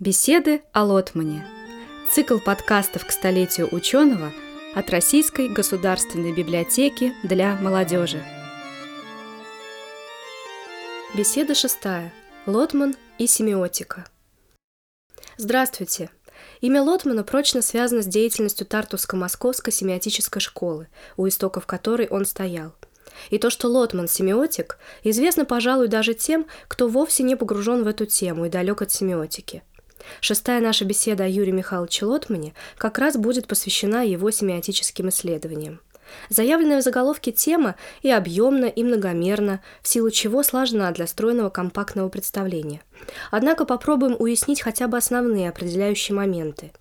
Беседы о Лотмане. Цикл подкастов к столетию ученого от Российской государственной библиотеки для молодежи. Беседа шестая. Лотман и семиотика. Здравствуйте. Имя Лотмана прочно связано с деятельностью Тартуско-Московской семиотической школы, у истоков которой он стоял. И то, что Лотман – семиотик, известно, пожалуй, даже тем, кто вовсе не погружен в эту тему и далек от семиотики – Шестая наша беседа о Юрии Михайловиче Лотмане как раз будет посвящена его семиотическим исследованиям. Заявленная в заголовке тема и объемна, и многомерна, в силу чего сложна для стройного компактного представления. Однако попробуем уяснить хотя бы основные определяющие моменты.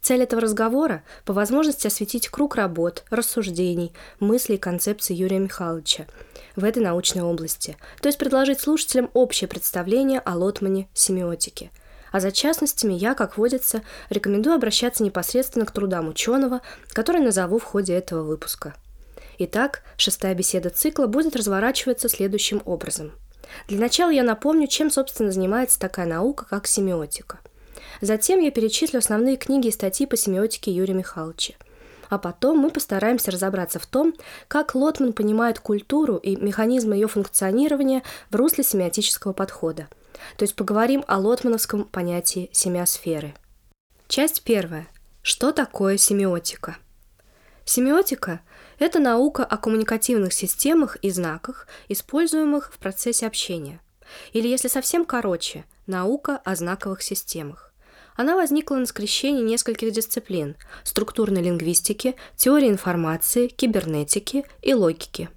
Цель этого разговора – по возможности осветить круг работ, рассуждений, мыслей и концепций Юрия Михайловича в этой научной области, то есть предложить слушателям общее представление о Лотмане семиотике – а за частностями я, как водится, рекомендую обращаться непосредственно к трудам ученого, который назову в ходе этого выпуска. Итак, шестая беседа цикла будет разворачиваться следующим образом. Для начала я напомню, чем, собственно, занимается такая наука, как семиотика. Затем я перечислю основные книги и статьи по семиотике Юрия Михайловича. А потом мы постараемся разобраться в том, как Лотман понимает культуру и механизмы ее функционирования в русле семиотического подхода – то есть поговорим о лотмановском понятии семиосферы. Часть первая. Что такое семиотика? Семиотика – это наука о коммуникативных системах и знаках, используемых в процессе общения. Или, если совсем короче, наука о знаковых системах. Она возникла на скрещении нескольких дисциплин – структурной лингвистики, теории информации, кибернетики и логики –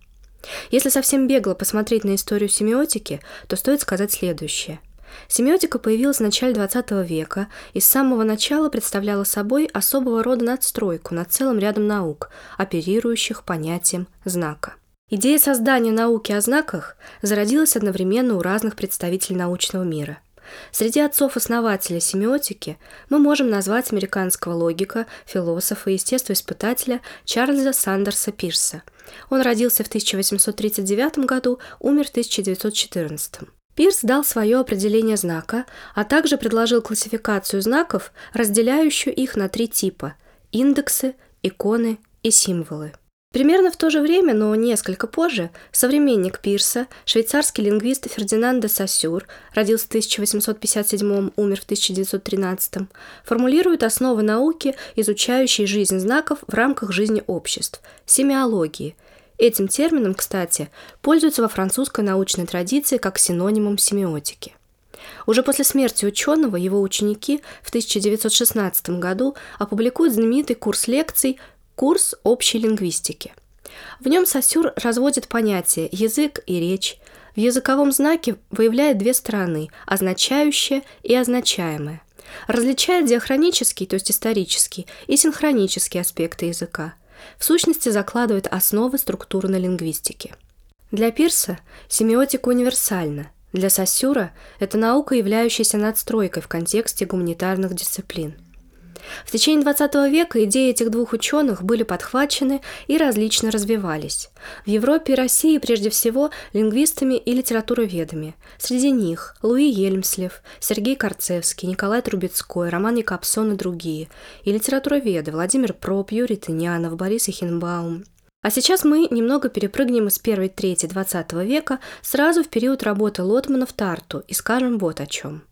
если совсем бегло посмотреть на историю семиотики, то стоит сказать следующее. Семиотика появилась в начале XX века и с самого начала представляла собой особого рода надстройку над целым рядом наук, оперирующих понятием знака. Идея создания науки о знаках зародилась одновременно у разных представителей научного мира – Среди отцов-основателей семиотики мы можем назвать американского логика, философа и естествоиспытателя Чарльза Сандерса Пирса. Он родился в 1839 году, умер в 1914. Пирс дал свое определение знака, а также предложил классификацию знаков, разделяющую их на три типа – индексы, иконы и символы. Примерно в то же время, но несколько позже, современник Пирса, швейцарский лингвист Фердинанд де Сассюр, родился в 1857, умер в 1913, формулирует основы науки, изучающей жизнь знаков в рамках жизни обществ – семиологии. Этим термином, кстати, пользуются во французской научной традиции как синонимом семиотики. Уже после смерти ученого его ученики в 1916 году опубликуют знаменитый курс лекций Курс общей лингвистики. В нем Сосюр разводит понятия язык и речь. В языковом знаке выявляет две стороны – означающее и означаемое. Различает диахронический, то есть исторический, и синхронический аспекты языка. В сущности, закладывает основы структурной лингвистики. Для Пирса семиотика универсальна. Для Сосюра – это наука, являющаяся надстройкой в контексте гуманитарных дисциплин – в течение XX века идеи этих двух ученых были подхвачены и различно развивались. В Европе и России прежде всего лингвистами и литературоведами. Среди них Луи Ельмслев, Сергей Корцевский, Николай Трубецкой, Роман Якобсон и другие. И литературоведы Владимир Проб, Юрий Тынянов, Борис Ихенбаум. А сейчас мы немного перепрыгнем из первой трети XX века сразу в период работы Лотмана в Тарту и скажем вот о чем –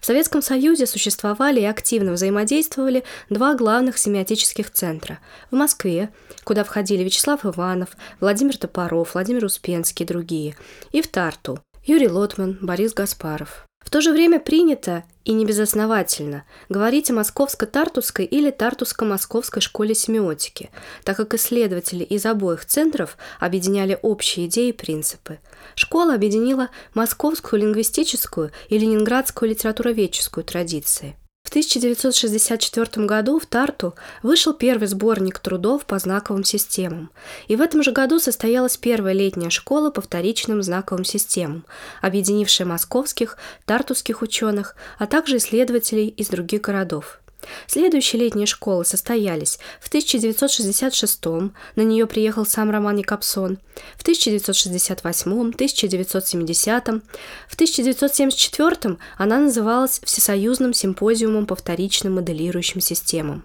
в Советском Союзе существовали и активно взаимодействовали два главных семиотических центра. В Москве, куда входили Вячеслав Иванов, Владимир Топоров, Владимир Успенский и другие, и в Тарту – Юрий Лотман, Борис Гаспаров. В то же время принято, и не безосновательно, говорить о Московско-Тартусской или Тартуско-Московской школе семиотики, так как исследователи из обоих центров объединяли общие идеи и принципы. Школа объединила московскую лингвистическую и ленинградскую литературоведческую традиции – в 1964 году в Тарту вышел первый сборник трудов по знаковым системам, и в этом же году состоялась первая летняя школа по вторичным знаковым системам, объединившая московских, тартусских ученых, а также исследователей из других городов. Следующие летние школы состоялись в 1966 на нее приехал сам Роман Якобсон, в 1968, 1970, в 1974 она называлась Всесоюзным симпозиумом по вторичным моделирующим системам.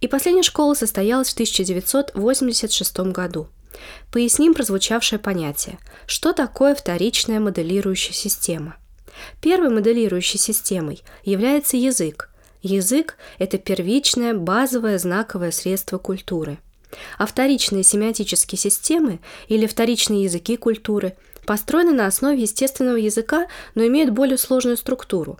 И последняя школа состоялась в 1986 году. Поясним прозвучавшее понятие. Что такое вторичная моделирующая система? Первой моделирующей системой является язык – Язык – это первичное, базовое знаковое средство культуры. А вторичные семиотические системы или вторичные языки культуры построены на основе естественного языка, но имеют более сложную структуру.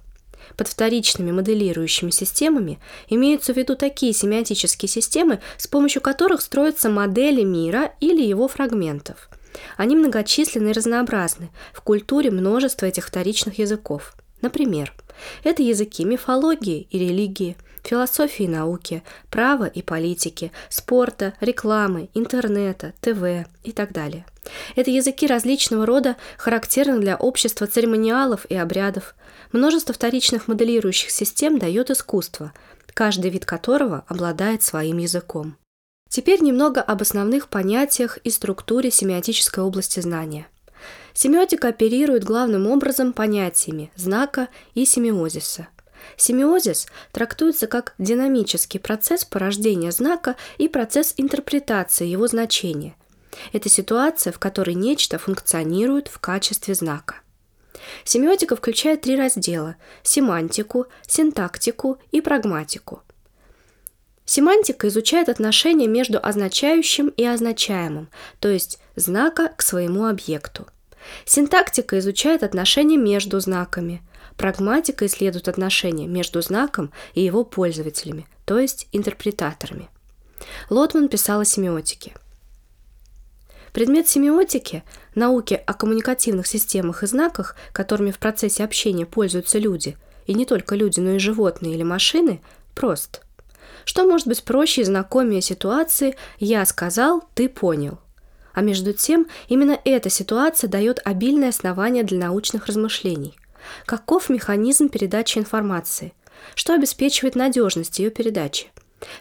Под вторичными моделирующими системами имеются в виду такие семиотические системы, с помощью которых строятся модели мира или его фрагментов. Они многочисленны и разнообразны. В культуре множество этих вторичных языков. Например – это языки мифологии и религии, философии и науки, права и политики, спорта, рекламы, интернета, ТВ и так далее. Это языки различного рода, характерных для общества церемониалов и обрядов. Множество вторичных моделирующих систем дает искусство, каждый вид которого обладает своим языком. Теперь немного об основных понятиях и структуре семиотической области знания. Семиотика оперирует главным образом понятиями знака и семиозиса. Семиозис трактуется как динамический процесс порождения знака и процесс интерпретации его значения. Это ситуация, в которой нечто функционирует в качестве знака. Семиотика включает три раздела – семантику, синтактику и прагматику. Семантика изучает отношения между означающим и означаемым, то есть знака к своему объекту. Синтактика изучает отношения между знаками. Прагматика исследует отношения между знаком и его пользователями, то есть интерпретаторами. Лотман писал о семиотике. Предмет семиотики – науки о коммуникативных системах и знаках, которыми в процессе общения пользуются люди, и не только люди, но и животные или машины, прост. Что может быть проще и знакомее ситуации «я сказал, ты понял»? А между тем, именно эта ситуация дает обильное основание для научных размышлений. Каков механизм передачи информации? Что обеспечивает надежность ее передачи?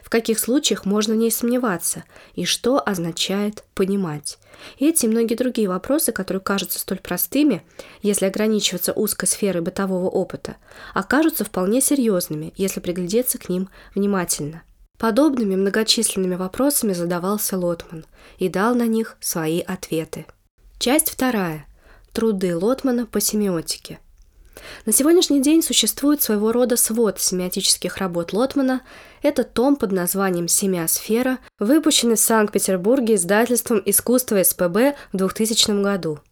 В каких случаях можно в ней сомневаться? И что означает понимать? Эти и многие другие вопросы, которые кажутся столь простыми, если ограничиваться узкой сферой бытового опыта, окажутся вполне серьезными, если приглядеться к ним внимательно – Подобными многочисленными вопросами задавался Лотман и дал на них свои ответы. Часть вторая. Труды Лотмана по семиотике. На сегодняшний день существует своего рода свод семиотических работ Лотмана. Это том под названием «Семиосфера», выпущенный в Санкт-Петербурге издательством «Искусство СПБ» в 2000 году –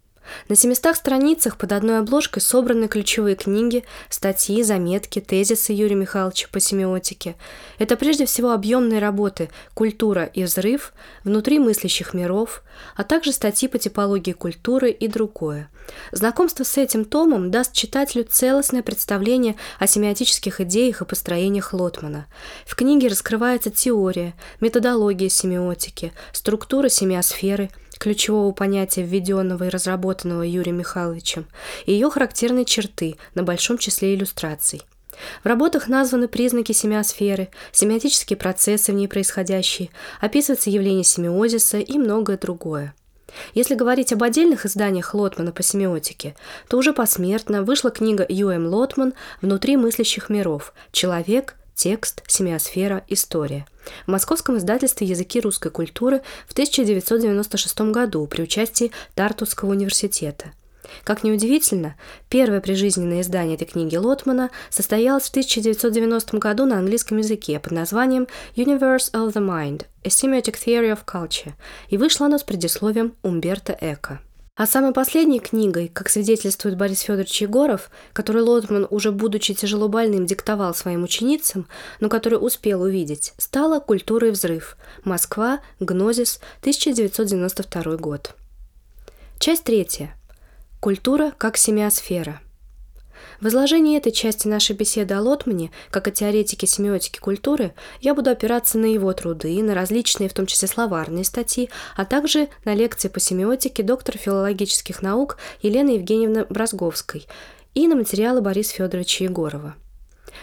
на 700 страницах под одной обложкой собраны ключевые книги, статьи, заметки, тезисы Юрия Михайловича по семиотике. Это прежде всего объемные работы «Культура и взрыв», «Внутри мыслящих миров», а также статьи по типологии культуры и другое. Знакомство с этим томом даст читателю целостное представление о семиотических идеях и построениях Лотмана. В книге раскрывается теория, методология семиотики, структура семиосферы – ключевого понятия, введенного и разработанного Юрием Михайловичем, и ее характерные черты на большом числе иллюстраций. В работах названы признаки семиосферы, семиотические процессы в ней происходящие, описывается явление семиозиса и многое другое. Если говорить об отдельных изданиях Лотмана по семиотике, то уже посмертно вышла книга Ю.М. Лотман «Внутри мыслящих миров. Человек, Текст, семиосфера, история. В московском издательстве «Языки русской культуры» в 1996 году при участии Тартусского университета. Как неудивительно, первое прижизненное издание этой книги Лотмана состоялось в 1990 году на английском языке под названием «Universe of the Mind – A Semiotic Theory of Culture» и вышло оно с предисловием Умберто Эко. А самой последней книгой, как свидетельствует Борис Федорович Егоров, который Лотман, уже будучи тяжело больным, диктовал своим ученицам, но который успел увидеть, стала «Культура и взрыв. Москва. Гнозис. 1992 год». Часть третья. Культура как семиосфера – в изложении этой части нашей беседы о Лотмане, как о теоретике семиотики культуры, я буду опираться на его труды, на различные, в том числе словарные статьи, а также на лекции по семиотике доктора филологических наук Елены Евгеньевны Бразговской и на материалы Бориса Федоровича Егорова.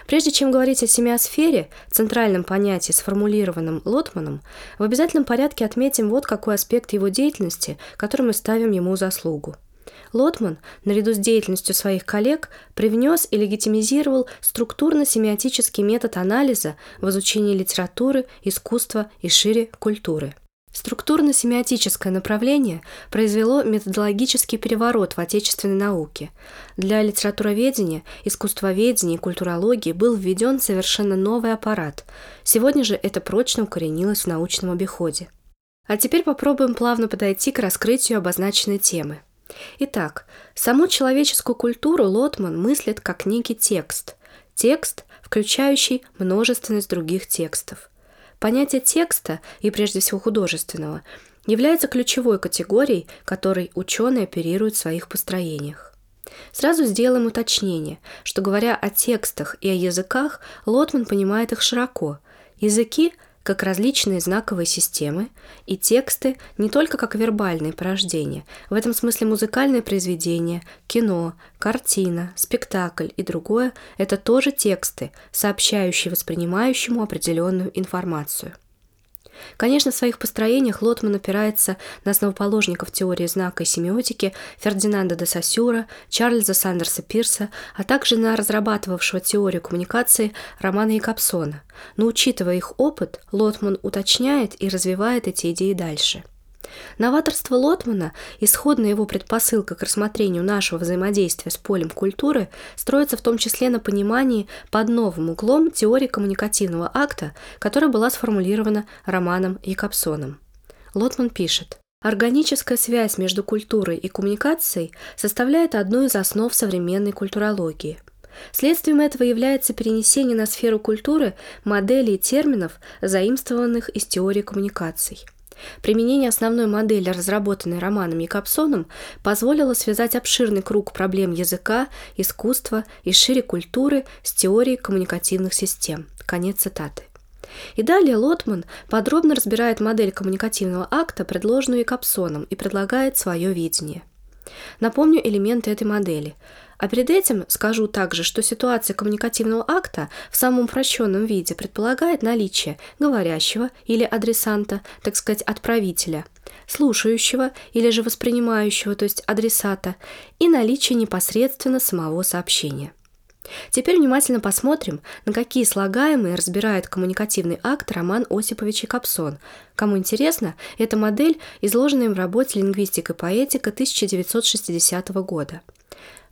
Прежде чем говорить о семиосфере, центральном понятии, сформулированном Лотманом, в обязательном порядке отметим вот какой аспект его деятельности, который мы ставим ему заслугу. Лотман, наряду с деятельностью своих коллег, привнес и легитимизировал структурно-семиотический метод анализа в изучении литературы, искусства и шире культуры. Структурно-семиотическое направление произвело методологический переворот в отечественной науке. Для литературоведения, искусствоведения и культурологии был введен совершенно новый аппарат. Сегодня же это прочно укоренилось в научном обиходе. А теперь попробуем плавно подойти к раскрытию обозначенной темы. Итак, саму человеческую культуру Лотман мыслит как некий текст. Текст, включающий множественность других текстов – Понятие текста, и прежде всего художественного, является ключевой категорией, которой ученые оперируют в своих построениях. Сразу сделаем уточнение, что говоря о текстах и о языках, Лотман понимает их широко. Языки – как различные знаковые системы, и тексты не только как вербальные порождения, в этом смысле музыкальное произведение, кино, картина, спектакль и другое – это тоже тексты, сообщающие воспринимающему определенную информацию – Конечно, в своих построениях Лотман опирается на основоположников теории знака и семиотики Фердинанда де Сосюра, Чарльза Сандерса Пирса, а также на разрабатывавшего теорию коммуникации Романа Якобсона. Но учитывая их опыт, Лотман уточняет и развивает эти идеи дальше – Новаторство Лотмана, исходная его предпосылка к рассмотрению нашего взаимодействия с полем культуры, строится в том числе на понимании под новым углом теории коммуникативного акта, которая была сформулирована Романом Якобсоном. Лотман пишет, Органическая связь между культурой и коммуникацией составляет одну из основ современной культурологии. Следствием этого является перенесение на сферу культуры моделей и терминов, заимствованных из теории коммуникаций – Применение основной модели, разработанной Романом Якобсоном, позволило связать обширный круг проблем языка, искусства и шире культуры с теорией коммуникативных систем. Конец цитаты. И далее Лотман подробно разбирает модель коммуникативного акта, предложенную Якобсоном, и предлагает свое видение. Напомню элементы этой модели. А перед этим скажу также, что ситуация коммуникативного акта в самом упрощенном виде предполагает наличие говорящего или адресанта, так сказать, отправителя, слушающего или же воспринимающего, то есть адресата, и наличие непосредственно самого сообщения. Теперь внимательно посмотрим, на какие слагаемые разбирает коммуникативный акт Роман Осипович Капсон. Кому интересно, эта модель изложена в работе «Лингвистика и поэтика» 1960 года.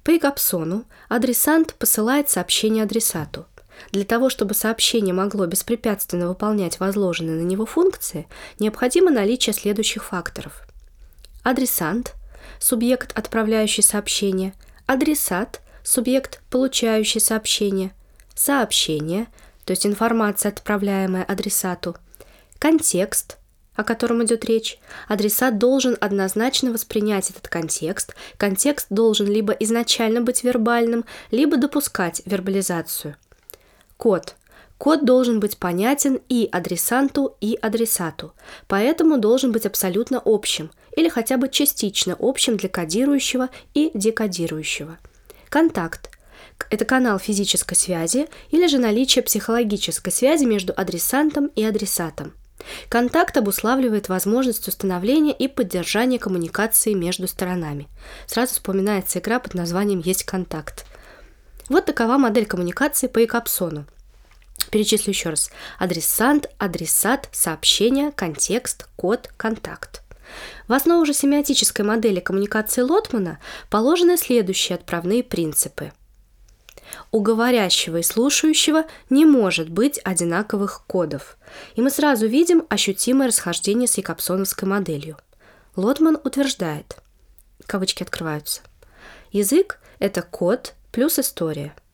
По Капсону адресант посылает сообщение адресату. Для того, чтобы сообщение могло беспрепятственно выполнять возложенные на него функции, необходимо наличие следующих факторов. Адресант – субъект, отправляющий сообщение, адресат – субъект, получающий сообщение, сообщение, то есть информация, отправляемая адресату, контекст, о котором идет речь. Адресат должен однозначно воспринять этот контекст. Контекст должен либо изначально быть вербальным, либо допускать вербализацию. Код. Код должен быть понятен и адресанту, и адресату, поэтому должен быть абсолютно общим или хотя бы частично общим для кодирующего и декодирующего – Контакт – это канал физической связи или же наличие психологической связи между адресантом и адресатом. Контакт обуславливает возможность установления и поддержания коммуникации между сторонами. Сразу вспоминается игра под названием «Есть контакт». Вот такова модель коммуникации по Икапсону. Перечислю еще раз. Адресант, адресат, сообщение, контекст, код, контакт. В основу же семиотической модели коммуникации Лотмана положены следующие отправные принципы. У говорящего и слушающего не может быть одинаковых кодов, и мы сразу видим ощутимое расхождение с якобсоновской моделью. Лотман утверждает, кавычки открываются, язык – это код плюс история –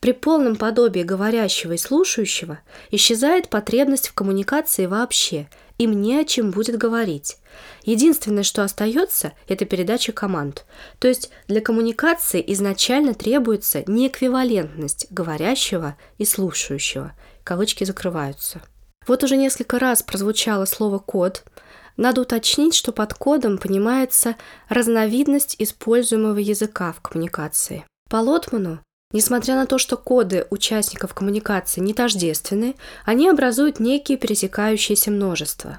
при полном подобии говорящего и слушающего исчезает потребность в коммуникации вообще, им не о чем будет говорить. Единственное, что остается, это передача команд. То есть для коммуникации изначально требуется неэквивалентность говорящего и слушающего. Кавычки закрываются. Вот уже несколько раз прозвучало слово «код», надо уточнить, что под кодом понимается разновидность используемого языка в коммуникации. По Лотману Несмотря на то, что коды участников коммуникации не тождественны, они образуют некие пересекающиеся множества.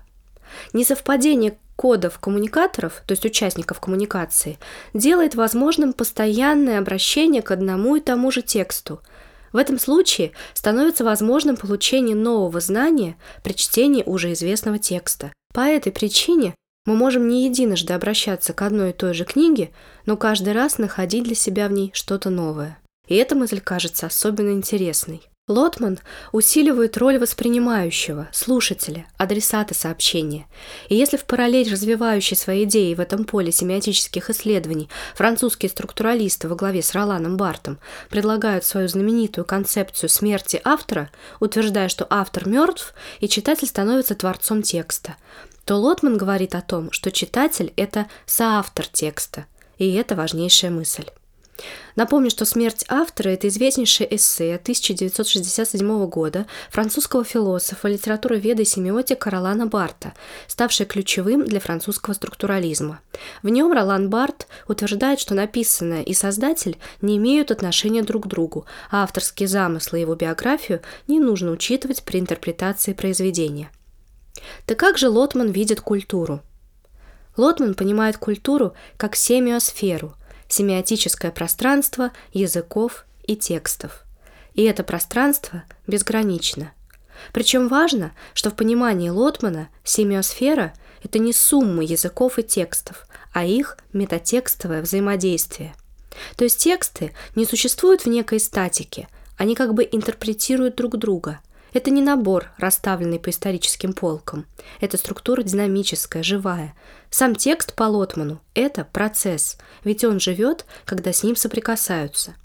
Несовпадение кодов коммуникаторов, то есть участников коммуникации, делает возможным постоянное обращение к одному и тому же тексту. В этом случае становится возможным получение нового знания при чтении уже известного текста. По этой причине мы можем не единожды обращаться к одной и той же книге, но каждый раз находить для себя в ней что-то новое. И эта мысль кажется особенно интересной. Лотман усиливает роль воспринимающего, слушателя, адресата сообщения. И если в параллель развивающей свои идеи в этом поле семиотических исследований французские структуралисты во главе с Роланом Бартом предлагают свою знаменитую концепцию смерти автора, утверждая, что автор мертв и читатель становится творцом текста, то Лотман говорит о том, что читатель – это соавтор текста, и это важнейшая мысль. Напомню, что «Смерть автора» — это известнейшее эссе 1967 года французского философа, литературоведа и семиотика Ролана Барта, ставшее ключевым для французского структурализма. В нем Ролан Барт утверждает, что написанное и создатель не имеют отношения друг к другу, а авторские замыслы и его биографию не нужно учитывать при интерпретации произведения. Так как же Лотман видит культуру? Лотман понимает культуру как семиосферу, семиотическое пространство языков и текстов. И это пространство безгранично. Причем важно, что в понимании Лотмана семиосфера – это не сумма языков и текстов, а их метатекстовое взаимодействие. То есть тексты не существуют в некой статике, они как бы интерпретируют друг друга – это не набор, расставленный по историческим полкам. Это структура динамическая, живая. Сам текст по Лотману – это процесс, ведь он живет, когда с ним соприкасаются.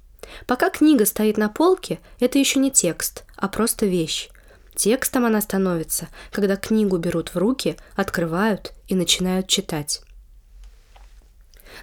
Пока книга стоит на полке, это еще не текст, а просто вещь. Текстом она становится, когда книгу берут в руки, открывают и начинают читать.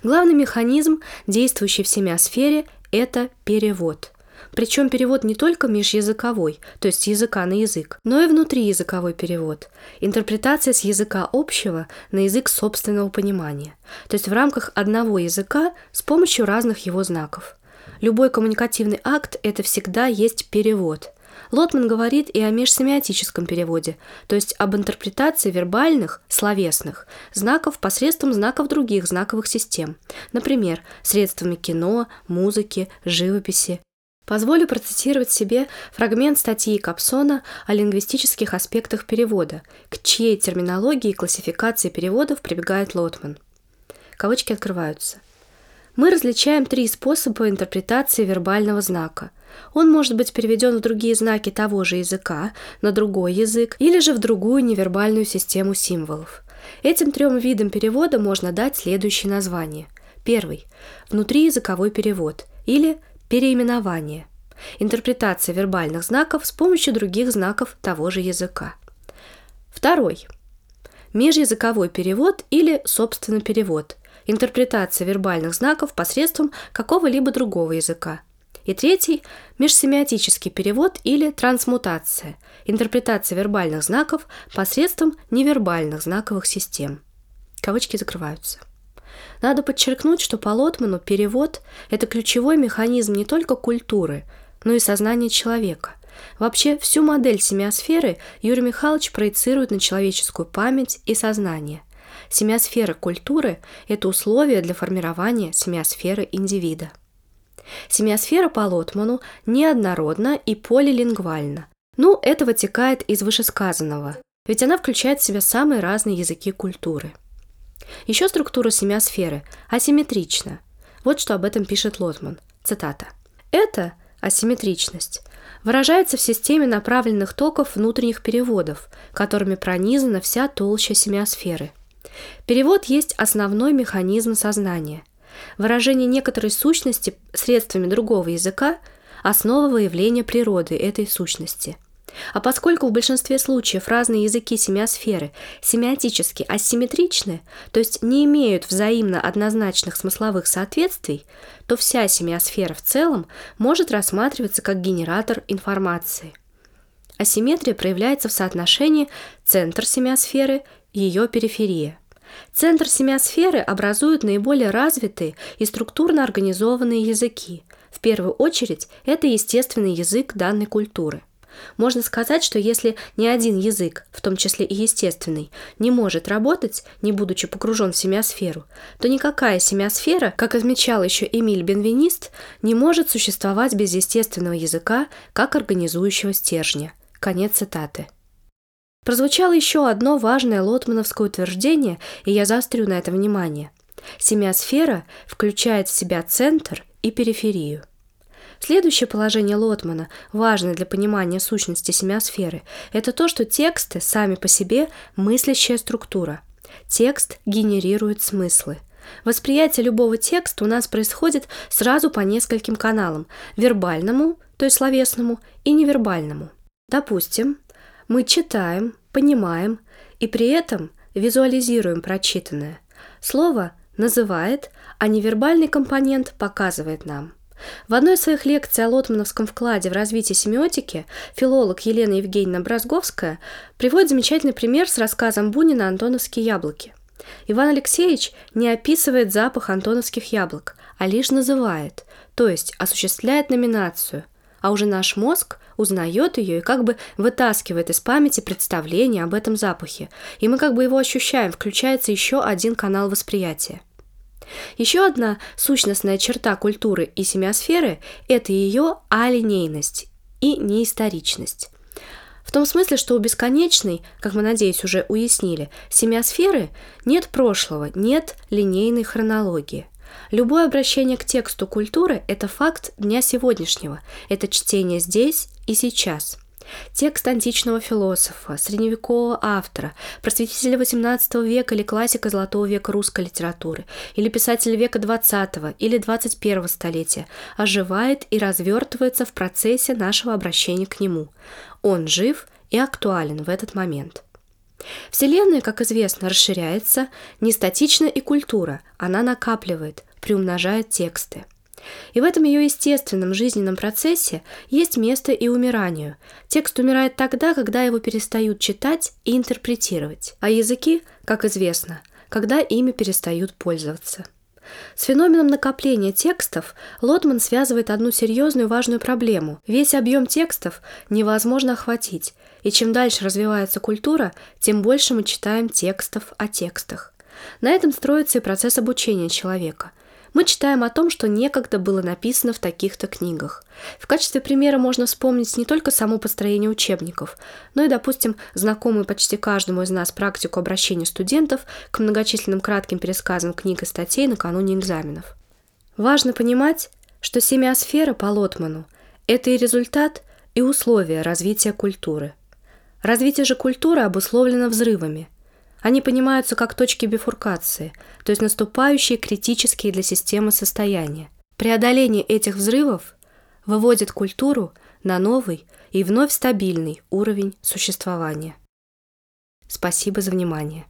Главный механизм, действующий в семиосфере, это перевод – причем перевод не только межязыковой, то есть языка на язык, но и внутриязыковой перевод. Интерпретация с языка общего на язык собственного понимания. То есть в рамках одного языка с помощью разных его знаков. Любой коммуникативный акт – это всегда есть перевод – Лотман говорит и о межсемиотическом переводе, то есть об интерпретации вербальных, словесных, знаков посредством знаков других знаковых систем, например, средствами кино, музыки, живописи Позволю процитировать себе фрагмент статьи Капсона о лингвистических аспектах перевода, к чьей терминологии и классификации переводов прибегает Лотман. Кавычки открываются. Мы различаем три способа интерпретации вербального знака. Он может быть переведен в другие знаки того же языка, на другой язык или же в другую невербальную систему символов. Этим трем видам перевода можно дать следующие названия. Первый – внутриязыковой перевод или – Переименование. Интерпретация вербальных знаков с помощью других знаков того же языка. Второй. Межязыковой перевод или, собственно, перевод. Интерпретация вербальных знаков посредством какого-либо другого языка. И третий – межсемиотический перевод или трансмутация. Интерпретация вербальных знаков посредством невербальных знаковых систем. Кавычки закрываются. Надо подчеркнуть, что по Лотману перевод – это ключевой механизм не только культуры, но и сознания человека. Вообще, всю модель семиосферы Юрий Михайлович проецирует на человеческую память и сознание. Семиосфера культуры – это условие для формирования семиосферы индивида. Семиосфера по Лотману неоднородна и полилингвальна. Ну, это вытекает из вышесказанного, ведь она включает в себя самые разные языки культуры – еще структура семиосферы асимметрична. Вот что об этом пишет Лотман. Цитата. Это асимметричность выражается в системе направленных токов внутренних переводов, которыми пронизана вся толща семиосферы. Перевод есть основной механизм сознания. Выражение некоторой сущности средствами другого языка – основа выявления природы этой сущности – а поскольку в большинстве случаев разные языки семиосферы семиотически асимметричны, то есть не имеют взаимно однозначных смысловых соответствий, то вся семиосфера в целом может рассматриваться как генератор информации. Асимметрия проявляется в соотношении центр семиосферы и ее периферия. Центр семиосферы образуют наиболее развитые и структурно организованные языки – в первую очередь, это естественный язык данной культуры – можно сказать, что если ни один язык, в том числе и естественный, не может работать, не будучи погружен в семиосферу, то никакая семиосфера, как отмечал еще Эмиль Бенвенист, не может существовать без естественного языка как организующего стержня. Конец цитаты. Прозвучало еще одно важное лотмановское утверждение, и я заострю на это внимание. Семиосфера включает в себя центр и периферию. Следующее положение Лотмана, важное для понимания сущности семиосферы, это то, что тексты сами по себе мыслящая структура. Текст генерирует смыслы. Восприятие любого текста у нас происходит сразу по нескольким каналам – вербальному, то есть словесному, и невербальному. Допустим, мы читаем, понимаем и при этом визуализируем прочитанное. Слово называет, а невербальный компонент показывает нам – в одной из своих лекций о лотмановском вкладе в развитие семиотики филолог Елена Евгеньевна Бразговская приводит замечательный пример с рассказом Бунина «Антоновские яблоки». Иван Алексеевич не описывает запах антоновских яблок, а лишь называет, то есть осуществляет номинацию, а уже наш мозг узнает ее и как бы вытаскивает из памяти представление об этом запахе, и мы как бы его ощущаем, включается еще один канал восприятия – еще одна сущностная черта культуры и семиосферы – это ее алинейность и неисторичность. В том смысле, что у бесконечной, как мы, надеюсь, уже уяснили, семиосферы нет прошлого, нет линейной хронологии. Любое обращение к тексту культуры – это факт дня сегодняшнего, это чтение здесь и сейчас – Текст античного философа, средневекового автора, просветителя XVIII века или классика золотого века русской литературы, или писателя века XX или XXI столетия оживает и развертывается в процессе нашего обращения к нему. Он жив и актуален в этот момент. Вселенная, как известно, расширяется, не статична и культура, она накапливает, приумножает тексты – и в этом ее естественном жизненном процессе есть место и умиранию. Текст умирает тогда, когда его перестают читать и интерпретировать, а языки, как известно, когда ими перестают пользоваться. С феноменом накопления текстов Лотман связывает одну серьезную важную проблему. Весь объем текстов невозможно охватить, и чем дальше развивается культура, тем больше мы читаем текстов о текстах. На этом строится и процесс обучения человека – мы читаем о том, что некогда было написано в таких-то книгах. В качестве примера можно вспомнить не только само построение учебников, но и, допустим, знакомую почти каждому из нас практику обращения студентов к многочисленным кратким пересказам книг и статей накануне экзаменов. Важно понимать, что семиосфера по Лотману – это и результат, и условия развития культуры. Развитие же культуры обусловлено взрывами – они понимаются как точки бифуркации, то есть наступающие критические для системы состояния. Преодоление этих взрывов выводит культуру на новый и вновь стабильный уровень существования. Спасибо за внимание.